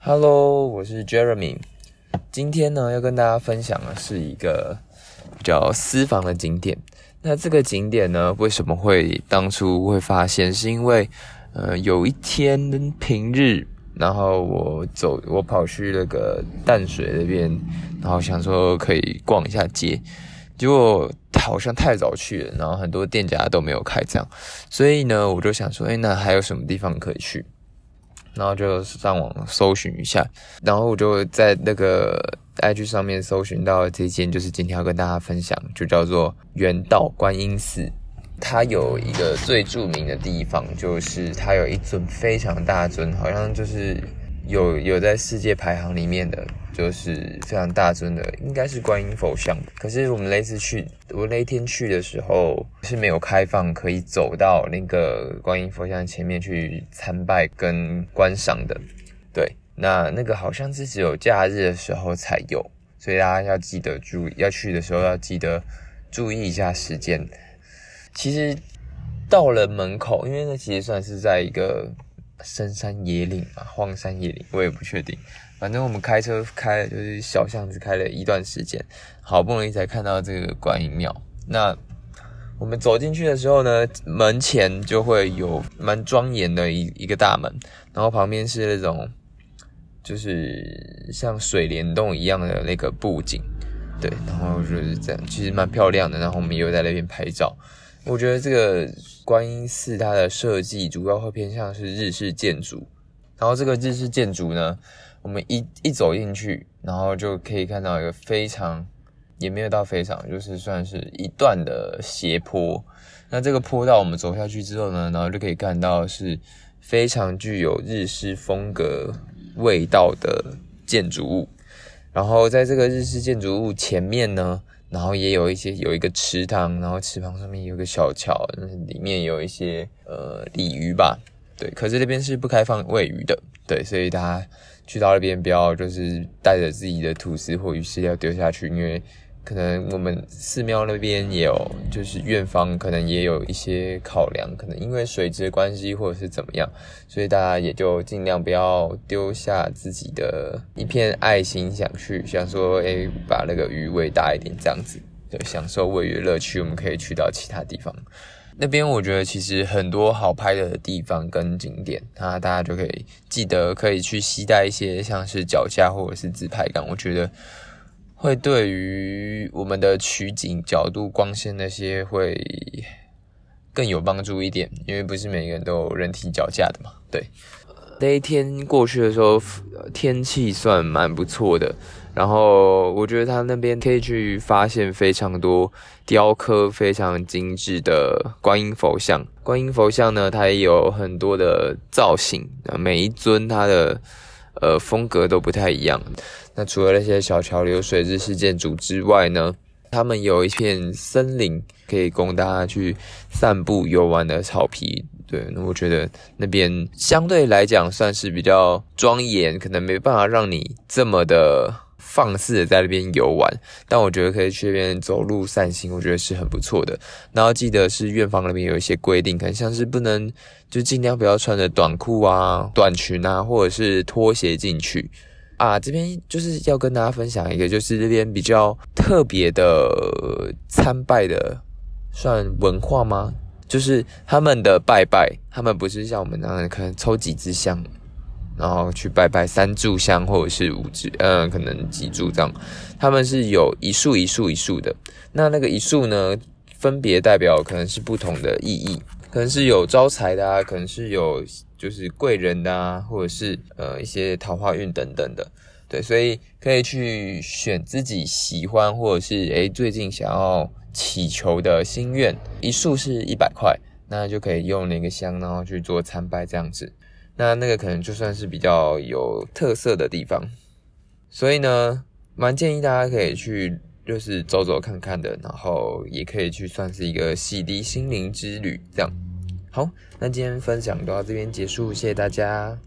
Hello，我是 Jeremy。今天呢，要跟大家分享的是一个比较私房的景点。那这个景点呢，为什么会当初会发现？是因为呃，有一天平日，然后我走，我跑去那个淡水那边，然后想说可以逛一下街，结果好像太早去了，然后很多店家都没有开这样，所以呢，我就想说，诶，那还有什么地方可以去？然后就上网搜寻一下，然后我就在那个 IG 上面搜寻到这间，就是今天要跟大家分享，就叫做元道观音寺。它有一个最著名的地方，就是它有一尊非常大尊，好像就是有有在世界排行里面的。就是非常大尊的，应该是观音佛像。可是我们那次去，我那天去的时候是没有开放可以走到那个观音佛像前面去参拜跟观赏的。对，那那个好像是只有假日的时候才有，所以大家要记得注意，要去的时候要记得注意一下时间。其实到了门口，因为那其实算是在一个深山野岭嘛，荒山野岭，我也不确定。反正我们开车开就是小巷子，开了一段时间，好不容易才看到这个观音庙。那我们走进去的时候呢，门前就会有蛮庄严的一一个大门，然后旁边是那种就是像水帘洞一样的那个布景，对，然后就是这样，其实蛮漂亮的。然后我们又在那边拍照。我觉得这个观音寺它的设计主要会偏向是日式建筑，然后这个日式建筑呢。我们一一走进去，然后就可以看到一个非常，也没有到非常，就是算是一段的斜坡。那这个坡道我们走下去之后呢，然后就可以看到是非常具有日式风格味道的建筑物。然后在这个日式建筑物前面呢，然后也有一些有一个池塘，然后池塘上面有个小桥，里面有一些呃鲤鱼吧。对，可是那边是不开放喂鱼的，对，所以大家去到那边不要就是带着自己的吐司或鱼饲料丢下去，因为可能我们寺庙那边也有，就是院方可能也有一些考量，可能因为水质的关系或者是怎么样，所以大家也就尽量不要丢下自己的一片爱心想去，想说诶把那个鱼喂大一点这样子，就，享受喂鱼的乐趣，我们可以去到其他地方。那边我觉得其实很多好拍的地方跟景点，那大家就可以记得可以去携带一些像是脚架或者是自拍杆，我觉得会对于我们的取景角度、光线那些会更有帮助一点，因为不是每个人都有人体脚架的嘛。对，那一天过去的时候，天气算蛮不错的。然后我觉得他那边可以去发现非常多雕刻非常精致的观音佛像。观音佛像呢，它也有很多的造型，每一尊它的呃风格都不太一样。那除了那些小桥流水日式建筑之外呢，他们有一片森林可以供大家去散步游玩的草皮。对，那我觉得那边相对来讲算是比较庄严，可能没办法让你这么的。放肆的在那边游玩，但我觉得可以去那边走路散心，我觉得是很不错的。然后记得是院方那边有一些规定，可能像是不能就尽量不要穿着短裤啊、短裙啊，或者是拖鞋进去啊。这边就是要跟大家分享一个，就是这边比较特别的参拜的算文化吗？就是他们的拜拜，他们不是像我们那样可能抽几支香。然后去拜拜三炷香或者是五支，嗯，可能几炷这样。他们是有一束一束一束的。那那个一束呢，分别代表可能是不同的意义，可能是有招财的啊，可能是有就是贵人的啊，或者是呃一些桃花运等等的。对，所以可以去选自己喜欢或者是诶最近想要祈求的心愿。一束是一百块，那就可以用那个香，然后去做参拜这样子。那那个可能就算是比较有特色的地方，所以呢，蛮建议大家可以去，就是走走看看的，然后也可以去算是一个洗涤心灵之旅，这样。好，那今天分享到这边结束，谢谢大家。